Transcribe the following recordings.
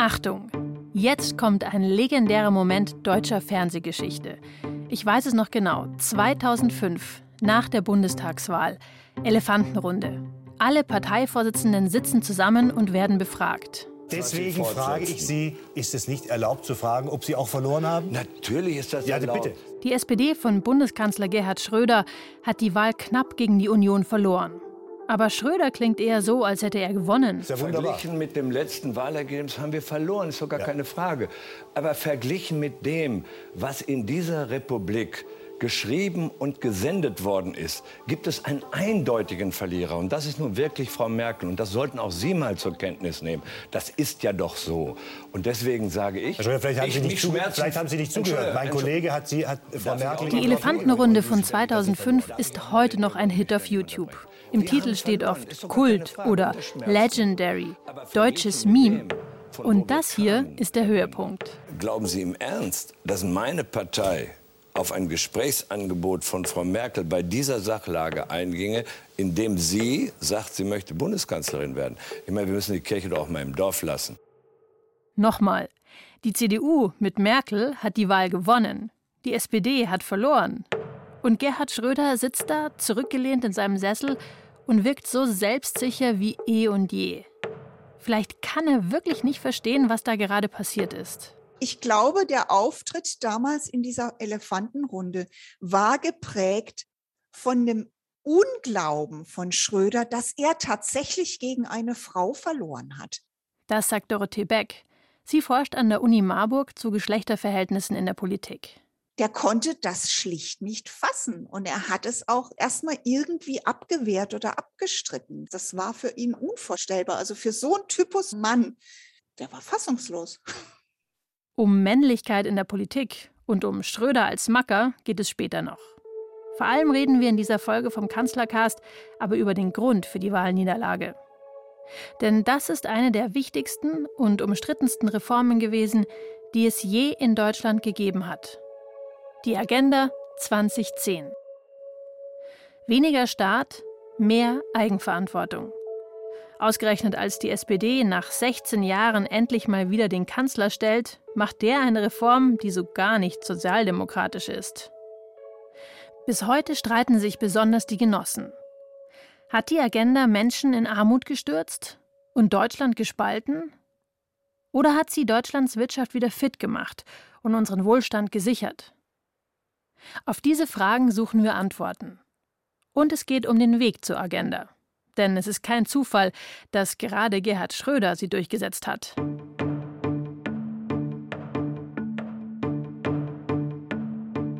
Achtung! Jetzt kommt ein legendärer Moment deutscher Fernsehgeschichte. Ich weiß es noch genau. 2005, nach der Bundestagswahl. Elefantenrunde. Alle Parteivorsitzenden sitzen zusammen und werden befragt. Deswegen frage ich Sie, ist es nicht erlaubt zu fragen, ob Sie auch verloren haben? Natürlich ist das ja, erlaubt. bitte. Die SPD von Bundeskanzler Gerhard Schröder hat die Wahl knapp gegen die Union verloren. Aber Schröder klingt eher so, als hätte er gewonnen. Ja. Verglichen mit dem letzten Wahlergebnis haben wir verloren, ist doch gar Ja. keine Frage. Aber verglichen mit dem, was in dieser Republik geschrieben und gesendet worden ist, gibt es einen eindeutigen Verlierer. Und das ist nun wirklich Frau Merkel. Und das sollten auch Sie mal zur Kenntnis nehmen. Das ist ja doch so. Und deswegen sage ich, Herr Schröder, vielleicht haben, ich, Sie nicht, schmerzen- vielleicht haben Sie nicht zugehört. Mein Kollege hat, Sie, hat Frau Merkel... Die Elefantenrunde von 2005 ist heute noch ein Hit auf YouTube. Im Titel steht oft Kult oder Legendary, deutsches Meme. Und das hier ist der Höhepunkt. Glauben Sie im Ernst, dass meine Partei auf ein Gesprächsangebot von Frau Merkel bei dieser Sachlage einginge, indem sie sagt, sie möchte Bundeskanzlerin werden? Ich meine, wir müssen die Kirche doch auch mal im Dorf lassen. Nochmal. Die CDU mit Merkel hat die Wahl gewonnen. Die SPD hat verloren. Und Gerhard Schröder sitzt da, zurückgelehnt in seinem Sessel und wirkt so selbstsicher wie eh und je. Vielleicht kann er wirklich nicht verstehen, was da gerade passiert ist. Ich glaube, der Auftritt damals in dieser Elefantenrunde war geprägt von dem Unglauben von Schröder, dass er tatsächlich gegen eine Frau verloren hat. Das sagt Dorothee Beck. Sie forscht an der Uni Marburg zu Geschlechterverhältnissen in der Politik. Der konnte das schlicht nicht fassen und er hat es auch erstmal irgendwie abgewehrt oder abgestritten. Das war für ihn unvorstellbar. Also für so einen Typus Mann, der war fassungslos. Um Männlichkeit in der Politik und um Schröder als Macker geht es später noch. Vor allem reden wir in dieser Folge vom Kanzlercast aber über den Grund für die Wahlniederlage. Denn das ist eine der wichtigsten und umstrittensten Reformen gewesen, die es je in Deutschland gegeben hat. Die Agenda 2010. Weniger Staat, mehr Eigenverantwortung. Ausgerechnet als die SPD nach 16 Jahren endlich mal wieder den Kanzler stellt, macht der eine Reform, die so gar nicht sozialdemokratisch ist. Bis heute streiten sich besonders die Genossen. Hat die Agenda Menschen in Armut gestürzt und Deutschland gespalten? Oder hat sie Deutschlands Wirtschaft wieder fit gemacht und unseren Wohlstand gesichert? Auf diese Fragen suchen wir Antworten. Und es geht um den Weg zur Agenda. Denn es ist kein Zufall, dass gerade Gerhard Schröder sie durchgesetzt hat.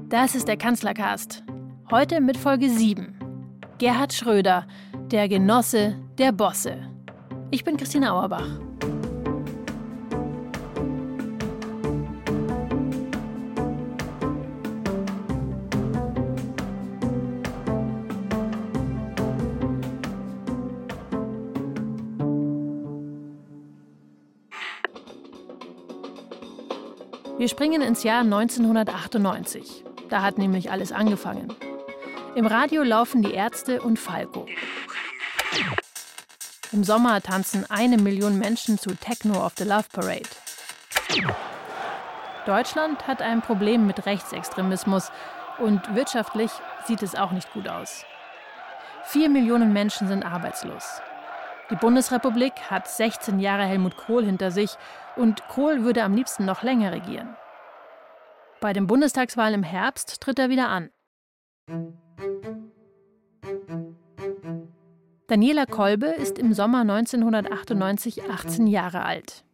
Das ist der Kanzlercast. Heute mit Folge 7. Gerhard Schröder, der Genosse der Bosse. Ich bin Christina Auerbach. Wir springen ins Jahr 1998. Da hat nämlich alles angefangen. Im Radio laufen die Ärzte und Falco. Im Sommer tanzen eine Million Menschen zu Techno of the Love Parade. Deutschland hat ein Problem mit Rechtsextremismus und wirtschaftlich sieht es auch nicht gut aus. Vier Millionen Menschen sind arbeitslos. Die Bundesrepublik hat 16 Jahre Helmut Kohl hinter sich und Kohl würde am liebsten noch länger regieren. Bei den Bundestagswahlen im Herbst tritt er wieder an. Daniela Kolbe ist im Sommer 1998 18 Jahre alt.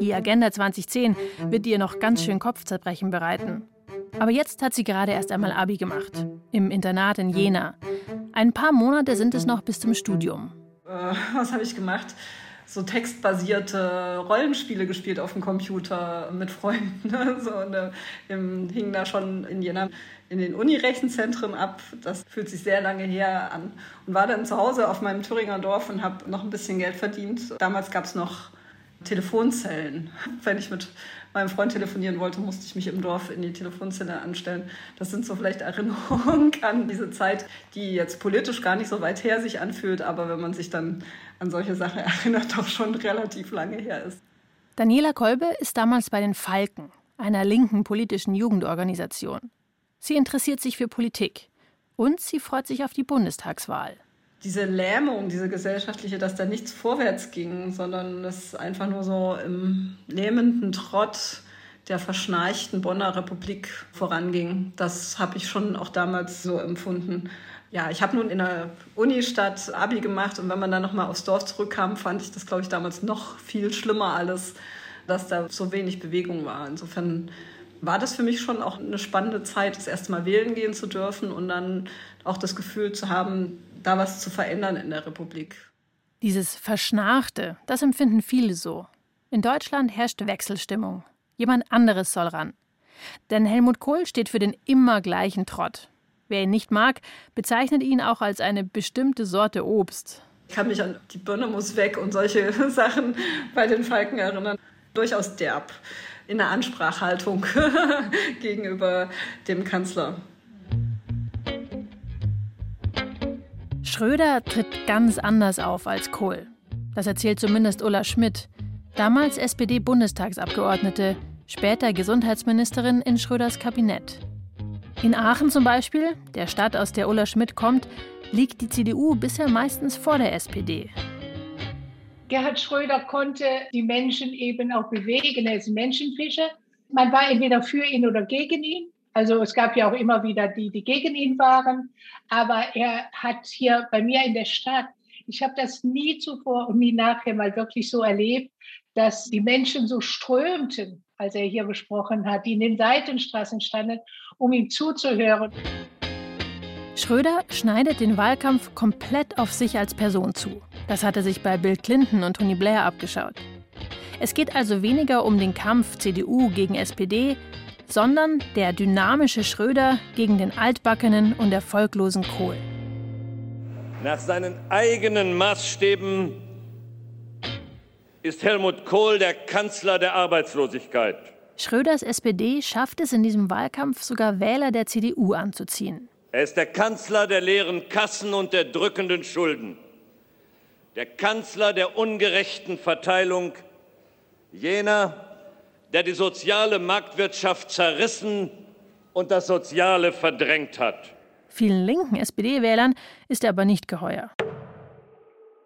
Die Agenda 2010 wird ihr noch ganz schön Kopfzerbrechen bereiten. Aber jetzt hat sie gerade erst einmal Abi gemacht. Im Internat in Jena. Ein paar Monate sind es noch bis zum Studium. Äh, was habe ich gemacht? So textbasierte Rollenspiele gespielt auf dem Computer mit Freunden. ne? So, und, äh, im- hing da schon in Jena in den Unirechenzentren ab. Das fühlt sich sehr lange her an. Und war dann zu Hause auf meinem Thüringer Dorf und habe noch ein bisschen Geld verdient. Damals gab es noch Telefonzellen. Wenn ich mit meinem Freund telefonieren wollte, musste ich mich im Dorf in die Telefonzelle anstellen. Das sind so vielleicht Erinnerungen an diese Zeit, die jetzt politisch gar nicht so weit her sich anfühlt, aber wenn man sich dann an solche Sachen erinnert, doch schon relativ lange her ist. Daniela Kolbe ist damals bei den Falken, einer linken politischen Jugendorganisation. Sie interessiert sich für Politik und sie freut sich auf die Bundestagswahl. Diese Lähmung, diese gesellschaftliche, dass da nichts vorwärts ging, sondern es einfach nur so im lähmenden Trott der verschnarchten Bonner Republik voranging. Das habe ich schon auch damals so empfunden. Ja, ich habe nun in der Unistadt Abi gemacht und wenn man dann nochmal aufs Dorf zurückkam, fand ich das, glaube ich, damals noch viel schlimmer alles, dass da so wenig Bewegung war. Insofern war das für mich schon auch eine spannende Zeit, das erste Mal wählen gehen zu dürfen und dann auch das Gefühl zu haben, da was zu verändern in der Republik. Dieses Verschnarchte, das empfinden viele so. In Deutschland herrscht Wechselstimmung. Jemand anderes soll ran. Denn Helmut Kohl steht für den immer gleichen Trott. Wer ihn nicht mag, bezeichnet ihn auch als eine bestimmte Sorte Obst. Ich kann mich an die Birne muss weg und solche Sachen bei den Falken erinnern. Durchaus derb in der Ansprachhaltung gegenüber dem Kanzler. Schröder tritt ganz anders auf als Kohl. Das erzählt zumindest Ulla Schmidt, damals SPD-Bundestagsabgeordnete, später Gesundheitsministerin in Schröders Kabinett. In Aachen zum Beispiel, der Stadt, aus der Ulla Schmidt kommt, liegt die CDU bisher meistens vor der SPD. Gerhard Schröder konnte die Menschen eben auch bewegen. Er ist ein Menschenfischer. Man war entweder für ihn oder gegen ihn. Also es gab ja auch immer wieder die, die gegen ihn waren. Aber er hat hier bei mir in der Stadt, ich habe das nie zuvor und nie nachher mal wirklich so erlebt, dass die Menschen so strömten, als er hier gesprochen hat, die in den Seitenstraßen standen, um ihm zuzuhören. Schröder schneidet den Wahlkampf komplett auf sich als Person zu. Das hatte sich bei Bill Clinton und Tony Blair abgeschaut. Es geht also weniger um den Kampf CDU gegen SPD, sondern der dynamische Schröder gegen den altbackenen und erfolglosen Kohl. Nach seinen eigenen Maßstäben ist Helmut Kohl der Kanzler der Arbeitslosigkeit. Schröders SPD schafft es in diesem Wahlkampf sogar Wähler der CDU anzuziehen. Er ist der Kanzler der leeren Kassen und der drückenden Schulden. Der Kanzler der ungerechten Verteilung. Jener, der die soziale Marktwirtschaft zerrissen und das Soziale verdrängt hat. Vielen linken SPD-Wählern ist er aber nicht geheuer.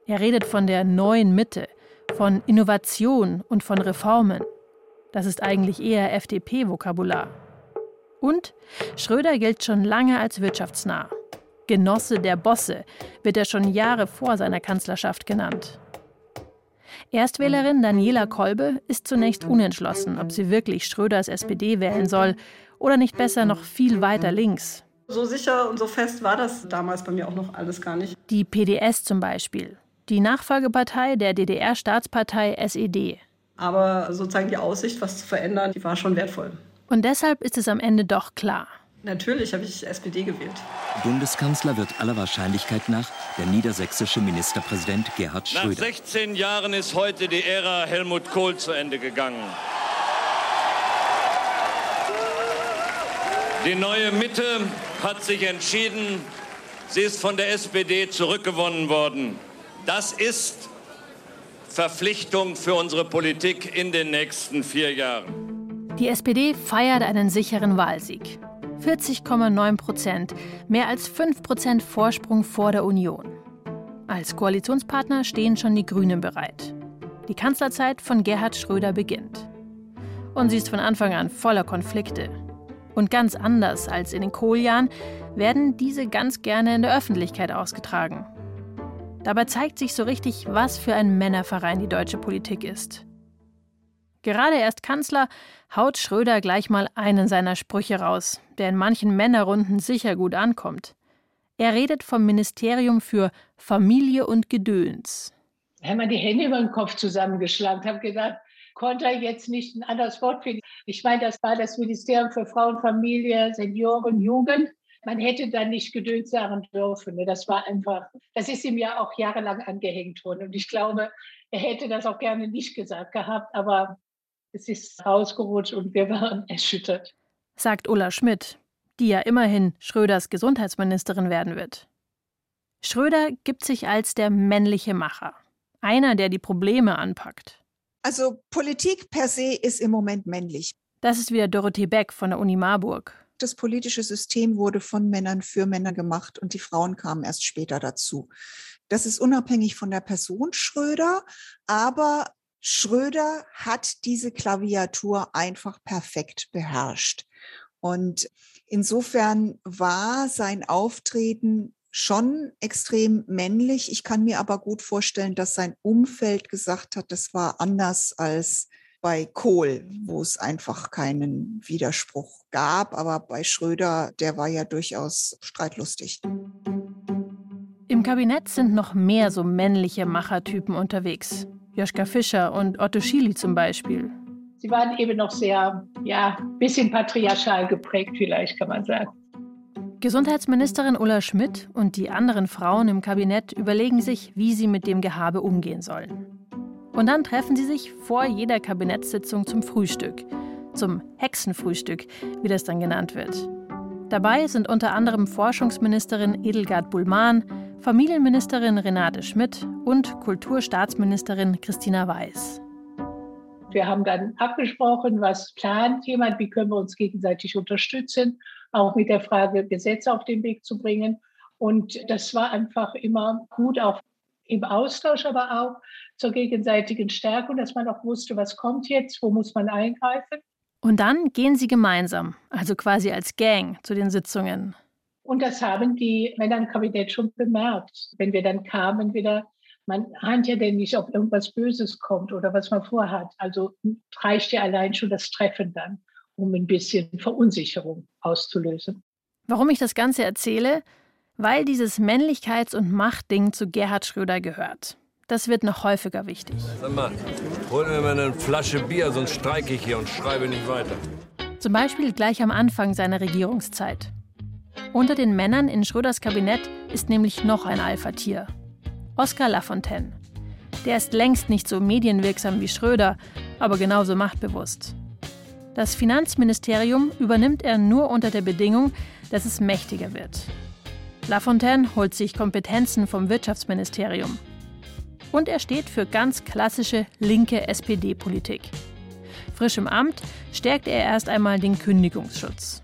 Er redet von der neuen Mitte, von Innovation und von Reformen. Das ist eigentlich eher FDP-Vokabular. Und Schröder gilt schon lange als wirtschaftsnah. Genosse der Bosse wird er schon Jahre vor seiner Kanzlerschaft genannt. Erstwählerin Daniela Kolbe ist zunächst unentschlossen, ob sie wirklich Schröders SPD wählen soll oder nicht besser noch viel weiter links. So sicher und so fest war das damals bei mir auch noch alles gar nicht. Die PDS zum Beispiel, die Nachfolgepartei der DDR-Staatspartei SED. Aber sozusagen die Aussicht, was zu verändern, die war schon wertvoll. Und deshalb ist es am Ende doch klar. Natürlich habe ich SPD gewählt. Bundeskanzler wird aller Wahrscheinlichkeit nach der niedersächsische Ministerpräsident Gerhard Schröder. Nach 16 Jahren ist heute die Ära Helmut Kohl zu Ende gegangen. Die neue Mitte hat sich entschieden, sie ist von der SPD zurückgewonnen worden. Das ist Verpflichtung für unsere Politik in den nächsten vier Jahren. Die SPD feiert einen sicheren Wahlsieg. 40,9 Prozent, mehr als 5 Prozent Vorsprung vor der Union. Als Koalitionspartner stehen schon die Grünen bereit. Die Kanzlerzeit von Gerhard Schröder beginnt. Und sie ist von Anfang an voller Konflikte. Und ganz anders als in den Kohljahren werden diese ganz gerne in der Öffentlichkeit ausgetragen. Dabei zeigt sich so richtig, was für ein Männerverein die deutsche Politik ist. Gerade erst Kanzler haut Schröder gleich mal einen seiner Sprüche raus, der in manchen Männerrunden sicher gut ankommt. Er redet vom Ministerium für Familie und Gedöns. Ich habe mir die Hände über den Kopf zusammengeschlagen, habe gedacht, konnte er jetzt nicht ein anderes Wort finden. Ich meine, das war das Ministerium für Frauen, Familie, Senioren, Jugend. Man hätte da nicht Gedöns sagen dürfen. Ne? Das war einfach, das ist ihm ja auch jahrelang angehängt worden. Und ich glaube, er hätte das auch gerne nicht gesagt gehabt, aber es ist rausgerutscht und wir waren erschüttert. Sagt Ulla Schmidt, die ja immerhin Schröders Gesundheitsministerin werden wird. Schröder gibt sich als der männliche Macher, einer, der die Probleme anpackt. Also Politik per se ist im Moment männlich. Das ist wieder Dorothee Beck von der Uni Marburg. Das politische System wurde von Männern für Männer gemacht und die Frauen kamen erst später dazu. Das ist unabhängig von der Person Schröder, aber Schröder hat diese Klaviatur einfach perfekt beherrscht. Und insofern war sein Auftreten schon extrem männlich. Ich kann mir aber gut vorstellen, dass sein Umfeld gesagt hat, das war anders als bei Kohl, wo es einfach keinen Widerspruch gab. Aber bei Schröder, der war ja durchaus streitlustig. Im Kabinett sind noch mehr so männliche Machertypen unterwegs. Joschka Fischer und Otto Schily zum Beispiel. Sie waren eben noch sehr, ja, bisschen patriarchal geprägt, vielleicht kann man sagen. Gesundheitsministerin Ulla Schmidt und die anderen Frauen im Kabinett überlegen sich, wie sie mit dem Gehabe umgehen sollen. Und dann treffen sie sich vor jeder Kabinettssitzung zum Frühstück. Zum Hexenfrühstück, wie das dann genannt wird. Dabei sind unter anderem Forschungsministerin Edelgard Bullmann, Familienministerin Renate Schmidt und Kulturstaatsministerin Christina Weiß. Wir haben dann abgesprochen, was plant jemand, wie können wir uns gegenseitig unterstützen, auch mit der Frage, Gesetze auf den Weg zu bringen. Und das war einfach immer gut, auch im Austausch, aber auch zur gegenseitigen Stärkung, dass man auch wusste, was kommt jetzt, wo muss man eingreifen. Und dann gehen sie gemeinsam, also quasi als Gang, zu den Sitzungen. Und das haben die Männer im Kabinett schon bemerkt. Wenn wir dann kamen, wieder man ahnt ja denn nicht, ob irgendwas Böses kommt oder was man vorhat. Also reicht ja allein schon das Treffen dann, um ein bisschen Verunsicherung auszulösen. Warum ich das Ganze erzähle? Weil dieses Männlichkeits- und Machtding zu Gerhard Schröder gehört. Das wird noch häufiger wichtig. Sag mal, hol mir mal eine Flasche Bier, sonst streike ich hier und schreibe nicht weiter. Zum Beispiel gleich am Anfang seiner Regierungszeit. Unter den Männern in Schröders Kabinett ist nämlich noch ein Alpha-Tier, Oskar Lafontaine. Der ist längst nicht so medienwirksam wie Schröder, aber genauso machtbewusst. Das Finanzministerium übernimmt er nur unter der Bedingung, dass es mächtiger wird. Lafontaine holt sich Kompetenzen vom Wirtschaftsministerium. Und er steht für ganz klassische linke SPD-Politik. Frisch im Amt stärkt er erst einmal den Kündigungsschutz.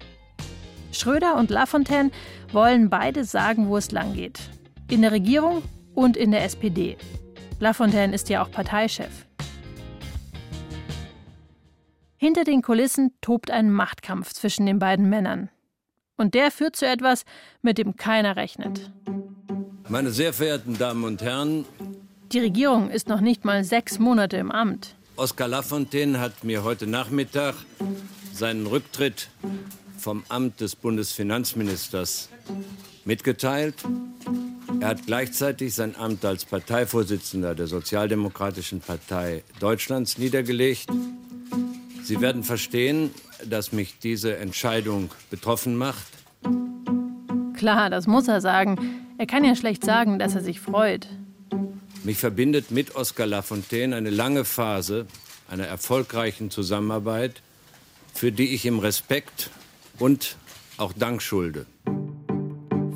Schröder und Lafontaine wollen beide sagen, wo es langgeht. In der Regierung und in der SPD. Lafontaine ist ja auch Parteichef. Hinter den Kulissen tobt ein Machtkampf zwischen den beiden Männern. Und der führt zu etwas, mit dem keiner rechnet. Meine sehr verehrten Damen und Herren, die Regierung ist noch nicht mal sechs Monate im Amt. Oskar Lafontaine hat mir heute Nachmittag seinen Rücktritt vom Amt des Bundesfinanzministers mitgeteilt. Er hat gleichzeitig sein Amt als Parteivorsitzender der Sozialdemokratischen Partei Deutschlands niedergelegt. Sie werden verstehen, dass mich diese Entscheidung betroffen macht. Klar, das muss er sagen. Er kann ja schlecht sagen, dass er sich freut. Mich verbindet mit Oskar Lafontaine eine lange Phase einer erfolgreichen Zusammenarbeit, für die ich ihm Respekt und auch Dank schulde.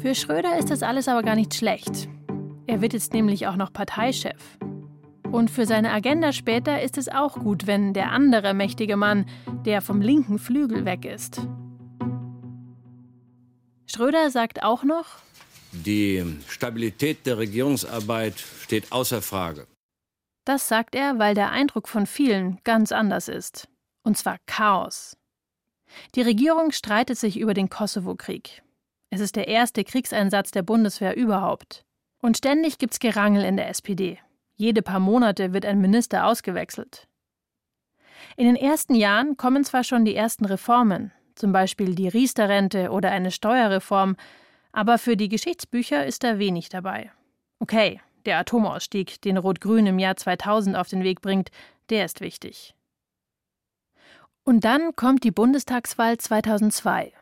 Für Schröder ist das alles aber gar nicht schlecht. Er wird jetzt nämlich auch noch Parteichef. Und für seine Agenda später ist es auch gut, wenn der andere mächtige Mann, der vom linken Flügel weg ist. Schröder sagt auch noch, die Stabilität der Regierungsarbeit steht außer Frage. Das sagt er, weil der Eindruck von vielen ganz anders ist. Und zwar Chaos. Die Regierung streitet sich über den Kosovo-Krieg. Es ist der erste Kriegseinsatz der Bundeswehr überhaupt. Und ständig gibt's Gerangel in der SPD. Jede paar Monate wird ein Minister ausgewechselt. In den ersten Jahren kommen zwar schon die ersten Reformen, zum Beispiel die Riester-Rente oder eine Steuerreform, aber für die Geschichtsbücher ist da wenig dabei. Okay, der Atomausstieg, den Rot-Grün im Jahr 2000 auf den Weg bringt, der ist wichtig. Und dann kommt die Bundestagswahl 2002.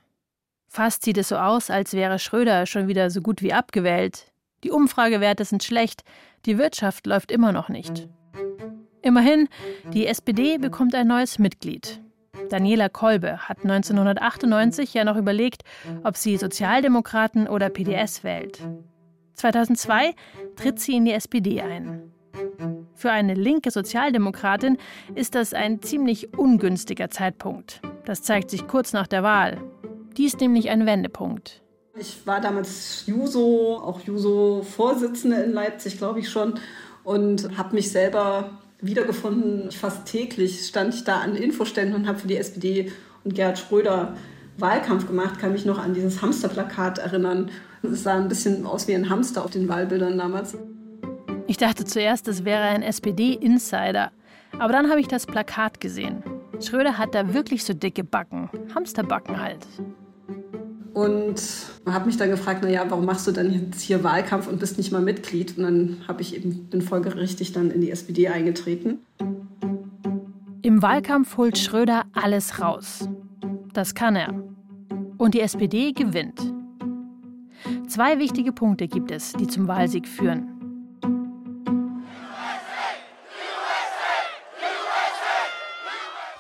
Fast sieht es so aus, als wäre Schröder schon wieder so gut wie abgewählt. Die Umfragewerte sind schlecht, die Wirtschaft läuft immer noch nicht. Immerhin, die SPD bekommt ein neues Mitglied. Daniela Kolbe hat 1998 ja noch überlegt, ob sie Sozialdemokraten oder PDS wählt. 2002 tritt sie in die SPD ein. Für eine linke Sozialdemokratin ist das ein ziemlich ungünstiger Zeitpunkt. Das zeigt sich kurz nach der Wahl. Dies nämlich ein Wendepunkt. Ich war damals Juso, auch Juso-Vorsitzende in Leipzig, glaube ich schon, und habe mich selber wiedergefunden. Fast täglich stand ich da an Infoständen und habe für die SPD und Gerhard Schröder Wahlkampf gemacht. Kann mich noch an dieses Hamsterplakat erinnern. Es sah ein bisschen aus wie ein Hamster auf den Wahlbildern damals. Ich dachte zuerst, es wäre ein SPD-Insider. Aber dann habe ich das Plakat gesehen. Schröder hat da wirklich so dicke Backen. Hamsterbacken halt. Und habe mich dann gefragt, naja, warum machst du dann jetzt hier Wahlkampf und bist nicht mal Mitglied? Und dann habe ich eben bin folgerichtig dann in die SPD eingetreten. Im Wahlkampf holt Schröder alles raus. Das kann er. Und die SPD gewinnt. Zwei wichtige Punkte gibt es, die zum Wahlsieg führen.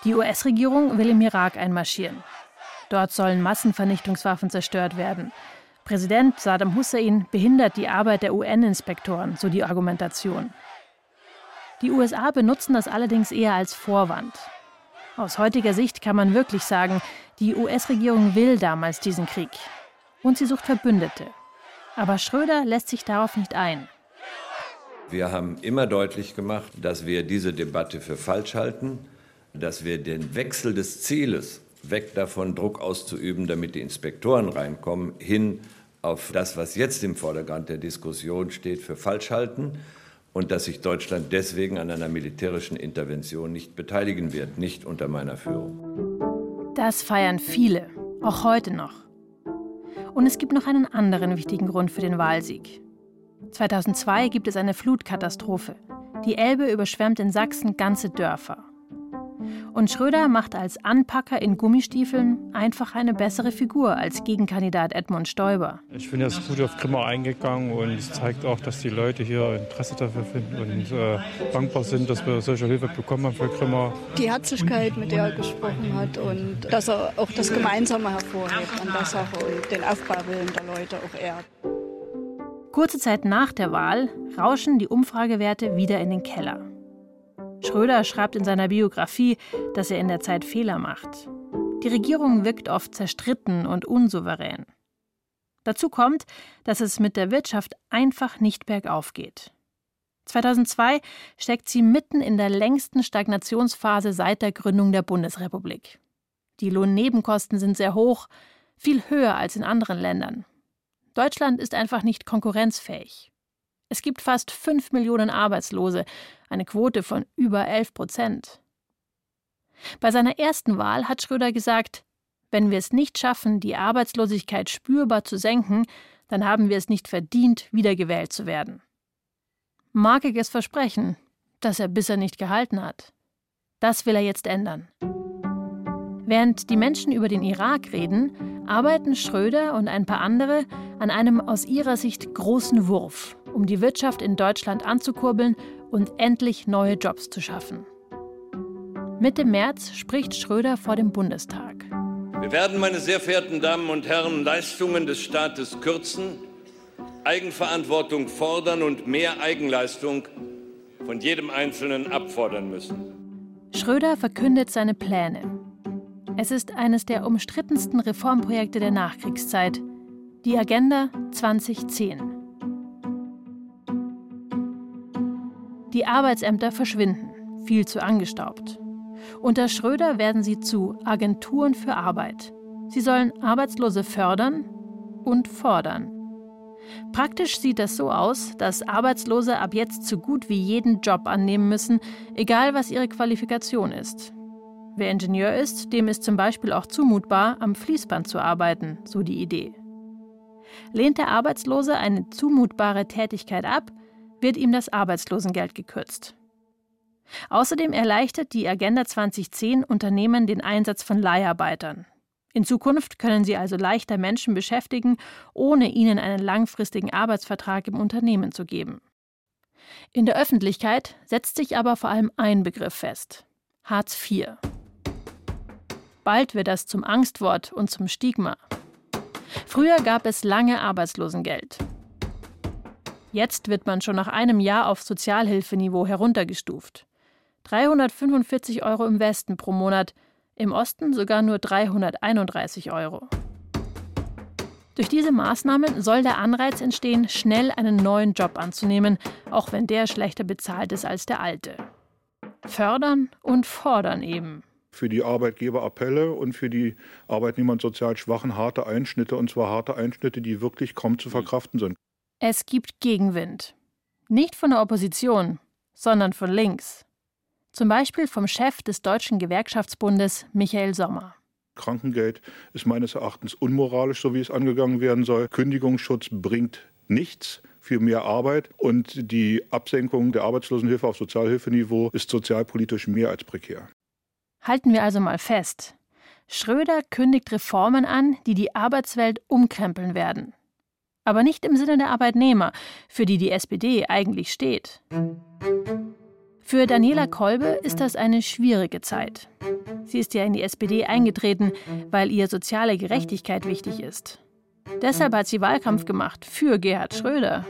Die US-Regierung will im Irak einmarschieren. Dort sollen Massenvernichtungswaffen zerstört werden. Präsident Saddam Hussein behindert die Arbeit der UN-Inspektoren, so die Argumentation. Die USA benutzen das allerdings eher als Vorwand. Aus heutiger Sicht kann man wirklich sagen, die US-Regierung will damals diesen Krieg. Und sie sucht Verbündete. Aber Schröder lässt sich darauf nicht ein. Wir haben immer deutlich gemacht, dass wir diese Debatte für falsch halten, dass wir den Wechsel des Zieles weg davon, Druck auszuüben, damit die Inspektoren reinkommen, hin auf das, was jetzt im Vordergrund der Diskussion steht, für falsch halten und dass sich Deutschland deswegen an einer militärischen Intervention nicht beteiligen wird, nicht unter meiner Führung. Das feiern viele, auch heute noch. Und es gibt noch einen anderen wichtigen Grund für den Wahlsieg. 2002 gibt es eine Flutkatastrophe. Die Elbe überschwemmt in Sachsen ganze Dörfer. Und Schröder macht als Anpacker in Gummistiefeln einfach eine bessere Figur als Gegenkandidat Edmund Stoiber. Ich bin jetzt gut auf Grimma eingegangen und es zeigt auch, dass die Leute hier Interesse dafür finden und äh, dankbar sind, dass wir solche Hilfe bekommen haben für Grimma. Die Herzlichkeit, mit der er gesprochen hat und dass er auch das Gemeinsame hervorhebt an der Sache und den Aufbauwillen der Leute auch ehrt. Kurze Zeit nach der Wahl rauschen die Umfragewerte wieder in den Keller. Schröder schreibt in seiner Biografie, dass er in der Zeit Fehler macht. Die Regierung wirkt oft zerstritten und unsouverän. Dazu kommt, dass es mit der Wirtschaft einfach nicht bergauf geht. 2002 steckt sie mitten in der längsten Stagnationsphase seit der Gründung der Bundesrepublik. Die Lohnnebenkosten sind sehr hoch, viel höher als in anderen Ländern. Deutschland ist einfach nicht konkurrenzfähig. Es gibt fast fünf Millionen Arbeitslose, eine Quote von über 11 Prozent. Bei seiner ersten Wahl hat Schröder gesagt, wenn wir es nicht schaffen, die Arbeitslosigkeit spürbar zu senken, dann haben wir es nicht verdient, wiedergewählt zu werden. Markiges Versprechen, das er bisher nicht gehalten hat. Das will er jetzt ändern. Während die Menschen über den Irak reden, arbeiten Schröder und ein paar andere an einem aus ihrer Sicht großen Wurf, um die Wirtschaft in Deutschland anzukurbeln und endlich neue Jobs zu schaffen. Mitte März spricht Schröder vor dem Bundestag. Wir werden, meine sehr verehrten Damen und Herren, Leistungen des Staates kürzen, Eigenverantwortung fordern und mehr Eigenleistung von jedem Einzelnen abfordern müssen. Schröder verkündet seine Pläne. Es ist eines der umstrittensten Reformprojekte der Nachkriegszeit, die Agenda 2010. Die Arbeitsämter verschwinden, viel zu angestaubt. Unter Schröder werden sie zu Agenturen für Arbeit. Sie sollen Arbeitslose fördern und fordern. Praktisch sieht das so aus, dass Arbeitslose ab jetzt so gut wie jeden Job annehmen müssen, egal was ihre Qualifikation ist. Wer Ingenieur ist, dem ist zum Beispiel auch zumutbar, am Fließband zu arbeiten, so die Idee. Lehnt der Arbeitslose eine zumutbare Tätigkeit ab, wird ihm das Arbeitslosengeld gekürzt. Außerdem erleichtert die Agenda 2010 Unternehmen den Einsatz von Leiharbeitern. In Zukunft können sie also leichter Menschen beschäftigen, ohne ihnen einen langfristigen Arbeitsvertrag im Unternehmen zu geben. In der Öffentlichkeit setzt sich aber vor allem ein Begriff fest Hartz IV. Bald wird das zum Angstwort und zum Stigma. Früher gab es lange Arbeitslosengeld. Jetzt wird man schon nach einem Jahr auf Sozialhilfeniveau heruntergestuft. 345 Euro im Westen pro Monat, im Osten sogar nur 331 Euro. Durch diese Maßnahmen soll der Anreiz entstehen, schnell einen neuen Job anzunehmen, auch wenn der schlechter bezahlt ist als der alte. Fördern und fordern eben. Für die Arbeitgeber Appelle und für die Arbeitnehmer und sozial Schwachen harte Einschnitte, und zwar harte Einschnitte, die wirklich kaum zu verkraften sind. Es gibt Gegenwind. Nicht von der Opposition, sondern von links. Zum Beispiel vom Chef des Deutschen Gewerkschaftsbundes, Michael Sommer. Krankengeld ist meines Erachtens unmoralisch, so wie es angegangen werden soll. Kündigungsschutz bringt nichts für mehr Arbeit und die Absenkung der Arbeitslosenhilfe auf Sozialhilfeniveau ist sozialpolitisch mehr als prekär. Halten wir also mal fest. Schröder kündigt Reformen an, die die Arbeitswelt umkrempeln werden. Aber nicht im Sinne der Arbeitnehmer, für die die SPD eigentlich steht. Für Daniela Kolbe ist das eine schwierige Zeit. Sie ist ja in die SPD eingetreten, weil ihr soziale Gerechtigkeit wichtig ist. Deshalb hat sie Wahlkampf gemacht für Gerhard Schröder.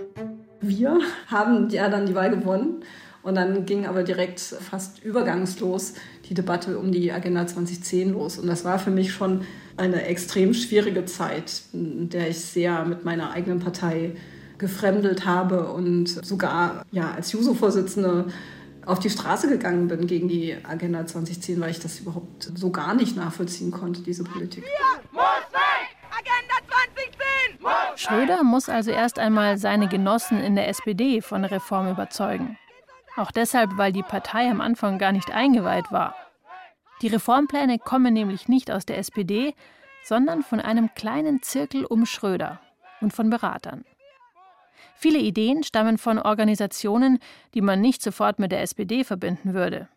Wir haben ja dann die Wahl gewonnen und dann ging aber direkt fast übergangslos die Debatte um die Agenda 2010 los. Und das war für mich schon eine extrem schwierige Zeit, in der ich sehr mit meiner eigenen Partei gefremdelt habe und sogar ja, als Juso-Vorsitzende auf die Straße gegangen bin gegen die Agenda 2010, weil ich das überhaupt so gar nicht nachvollziehen konnte, diese Politik. Schröder muss also erst einmal seine Genossen in der SPD von der Reform überzeugen. Auch deshalb, weil die Partei am Anfang gar nicht eingeweiht war. Die Reformpläne kommen nämlich nicht aus der SPD, sondern von einem kleinen Zirkel um Schröder und von Beratern. Viele Ideen stammen von Organisationen, die man nicht sofort mit der SPD verbinden würde.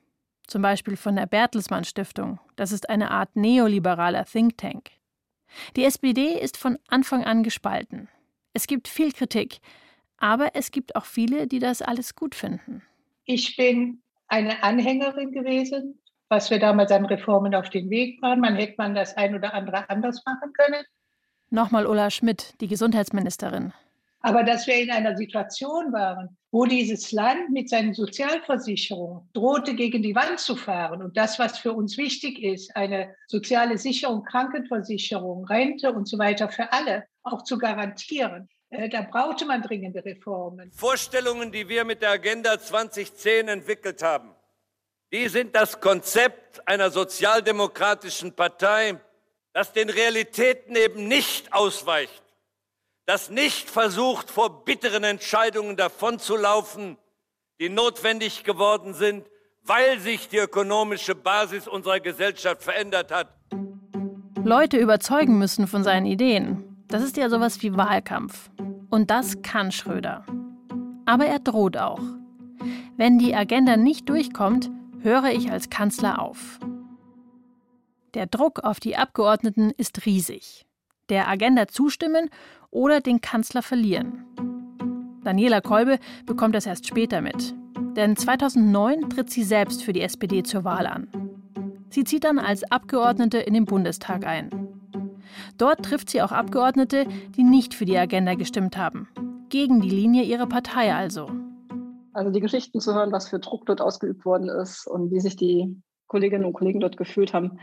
Zum Beispiel von der Bertelsmann Stiftung. Das ist eine Art neoliberaler Think Tank. Die SPD ist von Anfang an gespalten. Es gibt viel Kritik, aber es gibt auch viele, die das alles gut finden. Ich bin eine Anhängerin gewesen, was wir damals an Reformen auf den Weg waren. Man hätte man das ein oder andere anders machen können. Nochmal Ulla Schmidt, die Gesundheitsministerin. Aber dass wir in einer Situation waren, wo dieses Land mit seinen Sozialversicherungen drohte, gegen die Wand zu fahren. Und das, was für uns wichtig ist, eine soziale Sicherung, Krankenversicherung, Rente und so weiter für alle auch zu garantieren. Äh, da brauchte man dringende Reformen. Vorstellungen, die wir mit der Agenda 2010 entwickelt haben, die sind das Konzept einer sozialdemokratischen Partei, das den Realitäten eben nicht ausweicht, das nicht versucht, vor bitteren Entscheidungen davonzulaufen, die notwendig geworden sind, weil sich die ökonomische Basis unserer Gesellschaft verändert hat. Leute überzeugen müssen von seinen Ideen. Das ist ja sowas wie Wahlkampf. Und das kann Schröder. Aber er droht auch. Wenn die Agenda nicht durchkommt, höre ich als Kanzler auf. Der Druck auf die Abgeordneten ist riesig. Der Agenda zustimmen oder den Kanzler verlieren. Daniela Kolbe bekommt das erst später mit. Denn 2009 tritt sie selbst für die SPD zur Wahl an. Sie zieht dann als Abgeordnete in den Bundestag ein. Dort trifft sie auch Abgeordnete, die nicht für die Agenda gestimmt haben. Gegen die Linie ihrer Partei also. Also die Geschichten zu hören, was für Druck dort ausgeübt worden ist und wie sich die Kolleginnen und Kollegen dort gefühlt haben,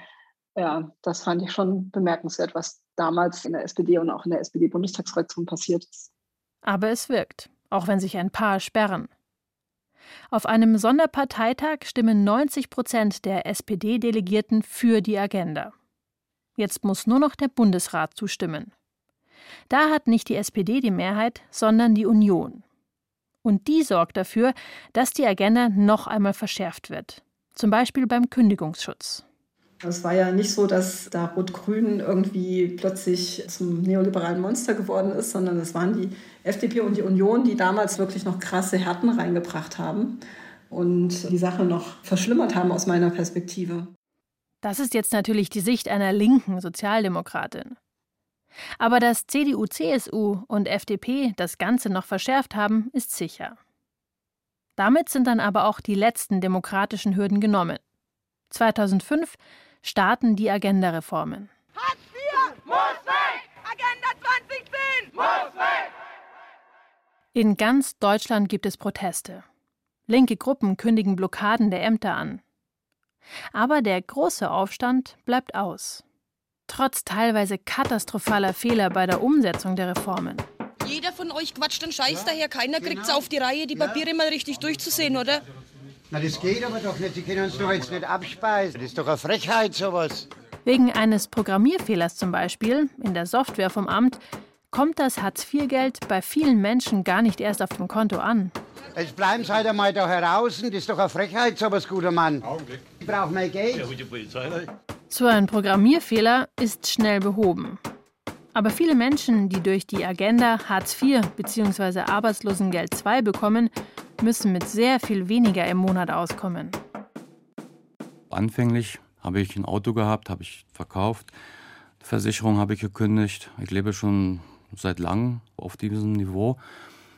ja, das fand ich schon bemerkenswert, was damals in der SPD und auch in der SPD-Bundestagsfraktion passiert ist. Aber es wirkt, auch wenn sich ein paar sperren. Auf einem Sonderparteitag stimmen 90 Prozent der SPD-Delegierten für die Agenda. Jetzt muss nur noch der Bundesrat zustimmen. Da hat nicht die SPD die Mehrheit, sondern die Union. Und die sorgt dafür, dass die Agenda noch einmal verschärft wird. Zum Beispiel beim Kündigungsschutz. Es war ja nicht so, dass da Rot-Grün irgendwie plötzlich zum neoliberalen Monster geworden ist, sondern es waren die FDP und die Union, die damals wirklich noch krasse Härten reingebracht haben und die Sache noch verschlimmert haben aus meiner Perspektive. Das ist jetzt natürlich die Sicht einer linken Sozialdemokratin. Aber dass CDU, CSU und FDP das Ganze noch verschärft haben, ist sicher. Damit sind dann aber auch die letzten demokratischen Hürden genommen. 2005 starten die Agenda-Reformen. Hartz IV muss weg! Agenda 2010 muss weg! In ganz Deutschland gibt es Proteste. Linke Gruppen kündigen Blockaden der Ämter an. Aber der große Aufstand bleibt aus. Trotz teilweise katastrophaler Fehler bei der Umsetzung der Reformen. Jeder von euch quatscht den Scheiß daher. Keiner kriegt es auf die Reihe, die Papiere mal richtig durchzusehen, oder? Na, das geht aber doch nicht. Sie können uns doch jetzt nicht abspeisen. Das ist doch eine Frechheit, sowas. Wegen eines Programmierfehlers zum Beispiel in der Software vom Amt kommt das Hartz-IV-Geld bei vielen Menschen gar nicht erst auf dem Konto an. Jetzt bleiben Sie halt einmal da heraus. Das ist doch eine Frechheit, sowas, guter Mann. Ich brauche mehr Geld. So ein Programmierfehler ist schnell behoben. Aber viele Menschen, die durch die Agenda Hartz IV bzw. Arbeitslosengeld II bekommen, müssen mit sehr viel weniger im Monat auskommen. Anfänglich habe ich ein Auto gehabt, habe ich verkauft. Versicherung habe ich gekündigt. Ich lebe schon seit langem auf diesem Niveau.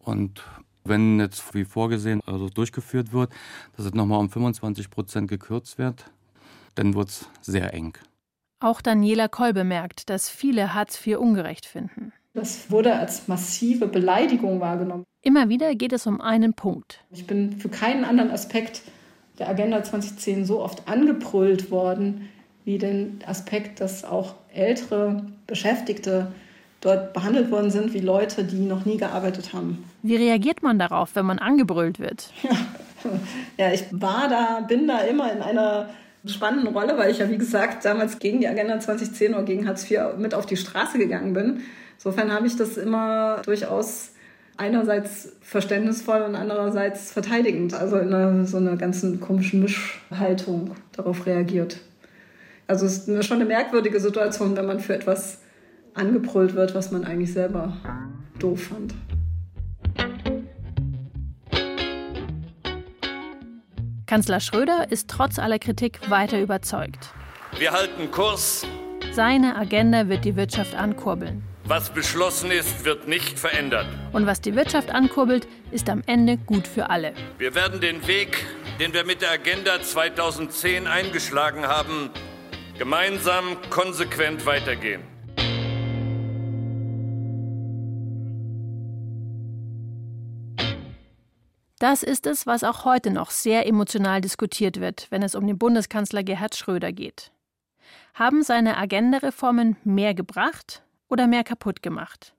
Und wenn jetzt wie vorgesehen also durchgeführt wird, dass es nochmal um 25 Prozent gekürzt wird, dann wird es sehr eng. Auch Daniela Koll bemerkt, dass viele Hartz IV ungerecht finden. Das wurde als massive Beleidigung wahrgenommen. Immer wieder geht es um einen Punkt. Ich bin für keinen anderen Aspekt der Agenda 2010 so oft angebrüllt worden, wie den Aspekt, dass auch ältere Beschäftigte dort behandelt worden sind wie Leute, die noch nie gearbeitet haben. Wie reagiert man darauf, wenn man angebrüllt wird? Ja, ja ich war da, bin da immer in einer spannenden Rolle, weil ich ja, wie gesagt, damals gegen die Agenda 2010 oder gegen Hartz IV mit auf die Straße gegangen bin. Insofern habe ich das immer durchaus einerseits verständnisvoll und andererseits verteidigend, also in einer, so einer ganzen komischen Mischhaltung darauf reagiert. Also es ist schon eine merkwürdige Situation, wenn man für etwas angebrüllt wird, was man eigentlich selber doof fand. Kanzler Schröder ist trotz aller Kritik weiter überzeugt. Wir halten Kurs. Seine Agenda wird die Wirtschaft ankurbeln. Was beschlossen ist, wird nicht verändert. Und was die Wirtschaft ankurbelt, ist am Ende gut für alle. Wir werden den Weg, den wir mit der Agenda 2010 eingeschlagen haben, gemeinsam konsequent weitergehen. Das ist es, was auch heute noch sehr emotional diskutiert wird, wenn es um den Bundeskanzler Gerhard Schröder geht. Haben seine Agenda-Reformen mehr gebracht oder mehr kaputt gemacht?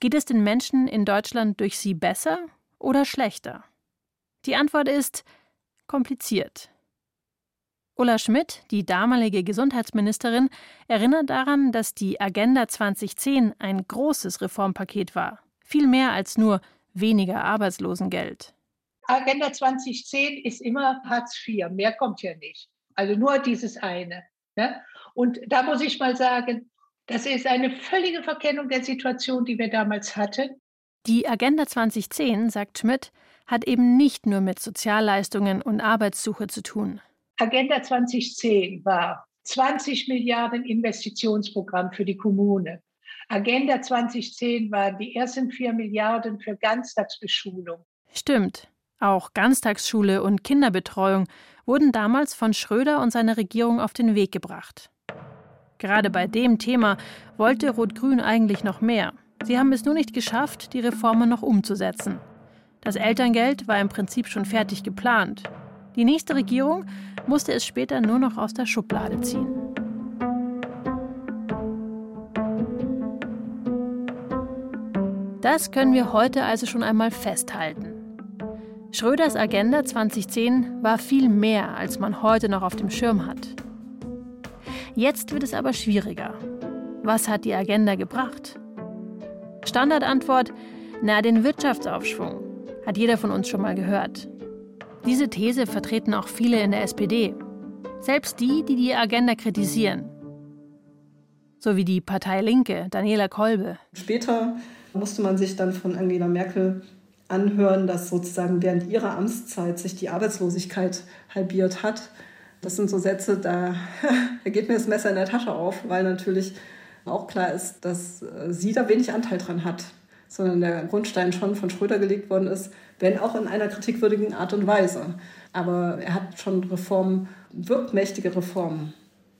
Geht es den Menschen in Deutschland durch sie besser oder schlechter? Die Antwort ist kompliziert. Ulla Schmidt, die damalige Gesundheitsministerin, erinnert daran, dass die Agenda 2010 ein großes Reformpaket war, viel mehr als nur weniger Arbeitslosengeld. Agenda 2010 ist immer Hartz IV, mehr kommt ja nicht. Also nur dieses eine. Ne? Und da muss ich mal sagen, das ist eine völlige Verkennung der Situation, die wir damals hatten. Die Agenda 2010, sagt Schmidt, hat eben nicht nur mit Sozialleistungen und Arbeitssuche zu tun. Agenda 2010 war 20 Milliarden Investitionsprogramm für die Kommune. Agenda 2010 waren die ersten 4 Milliarden für Ganztagsbeschulung. Stimmt. Auch Ganztagsschule und Kinderbetreuung wurden damals von Schröder und seiner Regierung auf den Weg gebracht. Gerade bei dem Thema wollte Rot-Grün eigentlich noch mehr. Sie haben es nur nicht geschafft, die Reformen noch umzusetzen. Das Elterngeld war im Prinzip schon fertig geplant. Die nächste Regierung musste es später nur noch aus der Schublade ziehen. Das können wir heute also schon einmal festhalten. Schröders Agenda 2010 war viel mehr, als man heute noch auf dem Schirm hat. Jetzt wird es aber schwieriger. Was hat die Agenda gebracht? Standardantwort, na den Wirtschaftsaufschwung. Hat jeder von uns schon mal gehört. Diese These vertreten auch viele in der SPD. Selbst die, die die Agenda kritisieren. So wie die Partei Linke, Daniela Kolbe. Später musste man sich dann von Angela Merkel anhören, dass sozusagen während ihrer Amtszeit sich die Arbeitslosigkeit halbiert hat. Das sind so Sätze, da, geht mir das Messer in der Tasche auf, weil natürlich auch klar ist, dass äh, sie da wenig Anteil dran hat, sondern der Grundstein schon von Schröder gelegt worden ist, wenn auch in einer kritikwürdigen Art und Weise. Aber er hat schon Reformen, wirkmächtige Reformen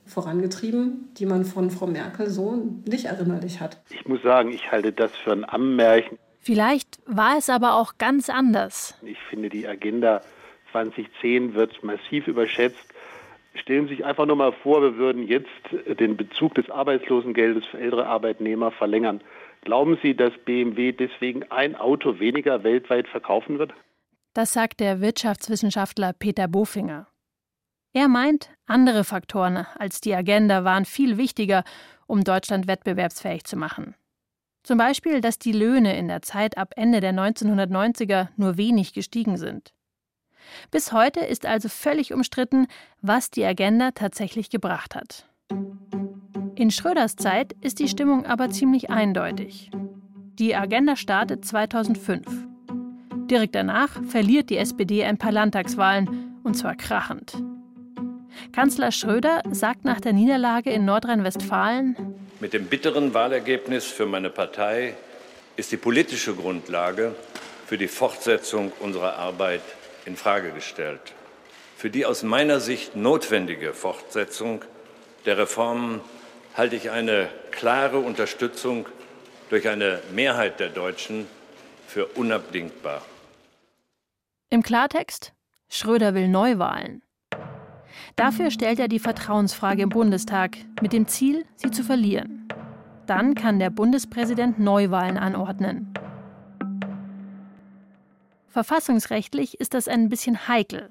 vorangetrieben, die man von Frau Merkel so nicht erinnerlich hat. Ich muss sagen, ich halte das für ein Ammärchen. Vielleicht war es aber auch ganz anders. Ich finde, die Agenda 2010 wird massiv überschätzt. Stellen Sie sich einfach nur mal vor, wir würden jetzt den Bezug des Arbeitslosengeldes für ältere Arbeitnehmer verlängern. Glauben Sie, dass BMW deswegen ein Auto weniger weltweit verkaufen wird? Das sagt der Wirtschaftswissenschaftler Peter Bofinger. Er meint, andere Faktoren als die Agenda waren viel wichtiger, um Deutschland wettbewerbsfähig zu machen. Zum Beispiel, dass die Löhne in der Zeit ab Ende der 1990er nur wenig gestiegen sind. Bis heute ist also völlig umstritten, was die Agenda tatsächlich gebracht hat. In Schröders Zeit ist die Stimmung aber ziemlich eindeutig. Die Agenda startet 2005. Direkt danach verliert die SPD ein paar Landtagswahlen, und zwar krachend. Kanzler Schröder sagt nach der Niederlage in Nordrhein-Westfalen, mit dem bitteren Wahlergebnis für meine Partei ist die politische Grundlage für die Fortsetzung unserer Arbeit in Frage gestellt. Für die aus meiner Sicht notwendige Fortsetzung der Reformen halte ich eine klare Unterstützung durch eine Mehrheit der Deutschen für unabdingbar. Im Klartext, Schröder will Neuwahlen. Dafür stellt er die Vertrauensfrage im Bundestag mit dem Ziel, sie zu verlieren. Dann kann der Bundespräsident Neuwahlen anordnen. Verfassungsrechtlich ist das ein bisschen heikel.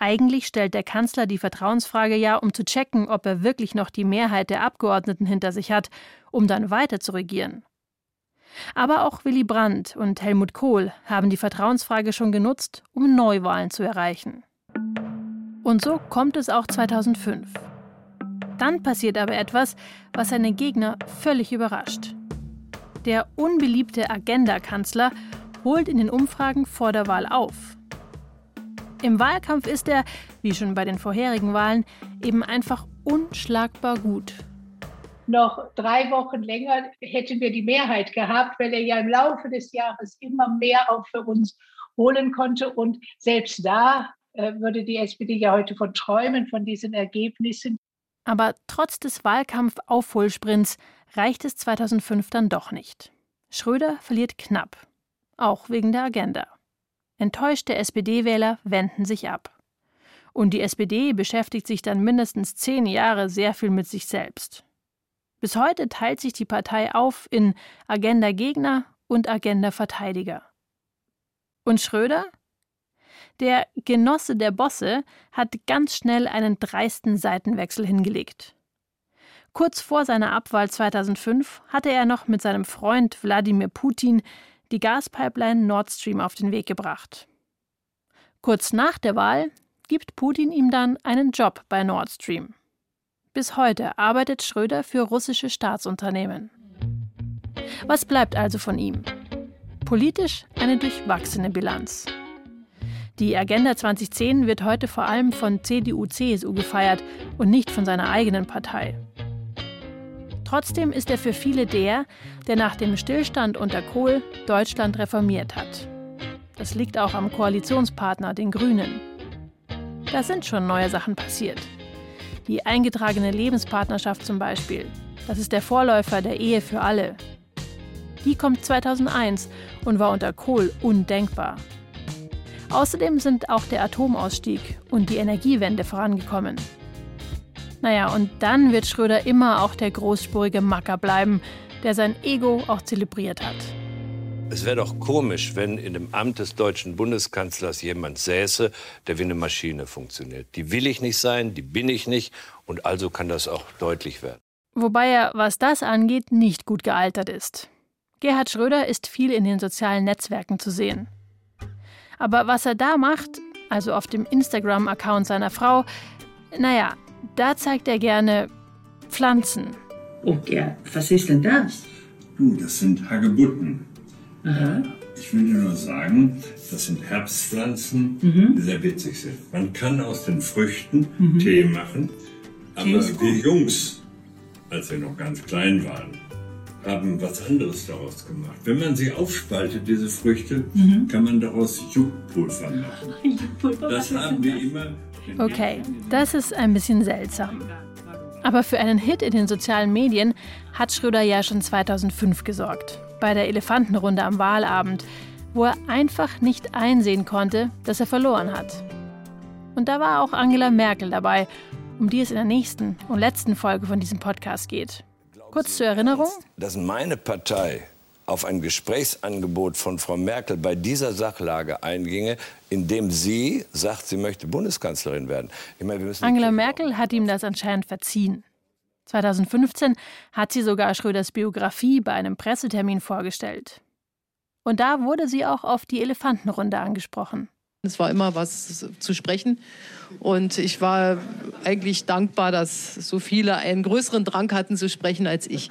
Eigentlich stellt der Kanzler die Vertrauensfrage ja, um zu checken, ob er wirklich noch die Mehrheit der Abgeordneten hinter sich hat, um dann weiter zu regieren. Aber auch Willy Brandt und Helmut Kohl haben die Vertrauensfrage schon genutzt, um Neuwahlen zu erreichen. Und so kommt es auch 2005. Dann passiert aber etwas, was seine Gegner völlig überrascht. Der unbeliebte Agenda-Kanzler holt in den Umfragen vor der Wahl auf. Im Wahlkampf ist er, wie schon bei den vorherigen Wahlen, eben einfach unschlagbar gut. Noch drei Wochen länger hätten wir die Mehrheit gehabt, weil er ja im Laufe des Jahres immer mehr auch für uns holen konnte. Und selbst da würde die SPD ja heute von träumen, von diesen Ergebnissen. Aber trotz des Wahlkampf-Aufholsprints reicht es 2005 dann doch nicht. Schröder verliert knapp, auch wegen der Agenda. Enttäuschte SPD-Wähler wenden sich ab. Und die SPD beschäftigt sich dann mindestens zehn Jahre sehr viel mit sich selbst. Bis heute teilt sich die Partei auf in Agenda-Gegner und Agenda-Verteidiger. Und Schröder? Der Genosse der Bosse hat ganz schnell einen dreisten Seitenwechsel hingelegt. Kurz vor seiner Abwahl 2005 hatte er noch mit seinem Freund Wladimir Putin die Gaspipeline Nord Stream auf den Weg gebracht. Kurz nach der Wahl gibt Putin ihm dann einen Job bei Nord Stream. Bis heute arbeitet Schröder für russische Staatsunternehmen. Was bleibt also von ihm? Politisch eine durchwachsene Bilanz. Die Agenda 2010 wird heute vor allem von CDU-CSU gefeiert und nicht von seiner eigenen Partei. Trotzdem ist er für viele der, der nach dem Stillstand unter Kohl Deutschland reformiert hat. Das liegt auch am Koalitionspartner, den Grünen. Da sind schon neue Sachen passiert. Die eingetragene Lebenspartnerschaft zum Beispiel. Das ist der Vorläufer der Ehe für alle. Die kommt 2001 und war unter Kohl undenkbar. Außerdem sind auch der Atomausstieg und die Energiewende vorangekommen. Naja, und dann wird Schröder immer auch der großspurige Macker bleiben, der sein Ego auch zelebriert hat. Es wäre doch komisch, wenn in dem Amt des deutschen Bundeskanzlers jemand säße, der wie eine Maschine funktioniert. Die will ich nicht sein, die bin ich nicht und also kann das auch deutlich werden. Wobei er, was das angeht, nicht gut gealtert ist. Gerhard Schröder ist viel in den sozialen Netzwerken zu sehen. Aber was er da macht, also auf dem Instagram-Account seiner Frau, naja, da zeigt er gerne Pflanzen. Oh ja, was ist denn das? Du, das sind Hagebutten. Aha. Ich will dir nur sagen, das sind Herbstpflanzen, Mhm. die sehr witzig sind. Man kann aus den Früchten Mhm. Tee machen, Tee aber wir Jungs, als wir noch ganz klein waren, haben was anderes daraus gemacht. Wenn man sie aufspaltet, diese Früchte, Mhm. kann man daraus Juckpulver machen. Das haben wir immer. Okay, das ist ein bisschen seltsam. Aber für einen Hit in den sozialen Medien hat Schröder ja schon 2005 gesorgt. bei der Elefantenrunde am Wahlabend, wo er einfach nicht einsehen konnte, dass er verloren hat. Und da war auch Angela Merkel dabei, um die es in der nächsten und letzten Folge von diesem Podcast geht. Kurz zur Erinnerung. Dass meine Partei auf ein Gesprächsangebot von Frau Merkel bei dieser Sachlage einginge, indem sie sagt, sie möchte Bundeskanzlerin werden. Meine, Angela Merkel hat ihm das anscheinend verziehen. 2015 hat sie sogar Schröders Biografie bei einem Pressetermin vorgestellt. Und da wurde sie auch auf die Elefantenrunde angesprochen. Es war immer was zu sprechen. Und ich war eigentlich dankbar, dass so viele einen größeren Drang hatten zu sprechen als ich.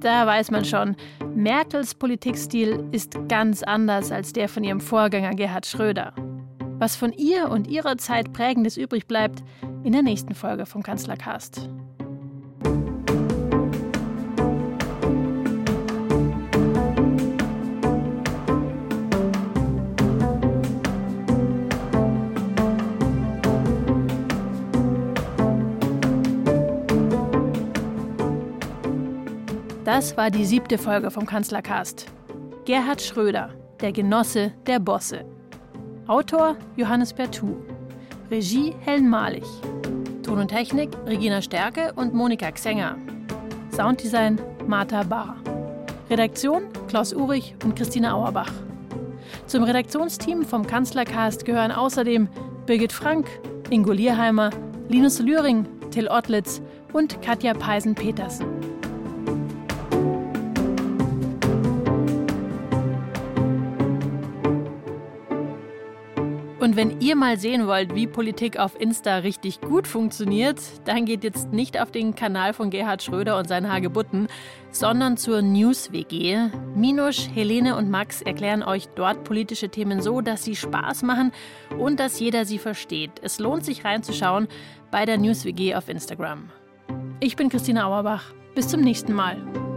Da weiß man schon, Merkels Politikstil ist ganz anders als der von ihrem Vorgänger Gerhard Schröder. Was von ihr und ihrer Zeit prägendes übrig bleibt, in der nächsten Folge vom Kanzlercast. Das war die siebte Folge vom Kanzlercast. Gerhard Schröder, der Genosse der Bosse. Autor Johannes Bertou. Regie Helen Malich. Ton und Technik Regina Stärke und Monika Xenger. Sounddesign Martha Barr. Redaktion Klaus Urich und Christina Auerbach. Zum Redaktionsteam vom Kanzlercast gehören außerdem Birgit Frank, Ingo Lierheimer, Linus Lühring, Till Ottlitz und Katja Peisen-Petersen. Wenn ihr mal sehen wollt, wie Politik auf Insta richtig gut funktioniert, dann geht jetzt nicht auf den Kanal von Gerhard Schröder und seinen Hagebutten, sondern zur News-WG. Minusch, Helene und Max erklären euch dort politische Themen so, dass sie Spaß machen und dass jeder sie versteht. Es lohnt sich reinzuschauen bei der News-WG auf Instagram. Ich bin Christina Auerbach. Bis zum nächsten Mal.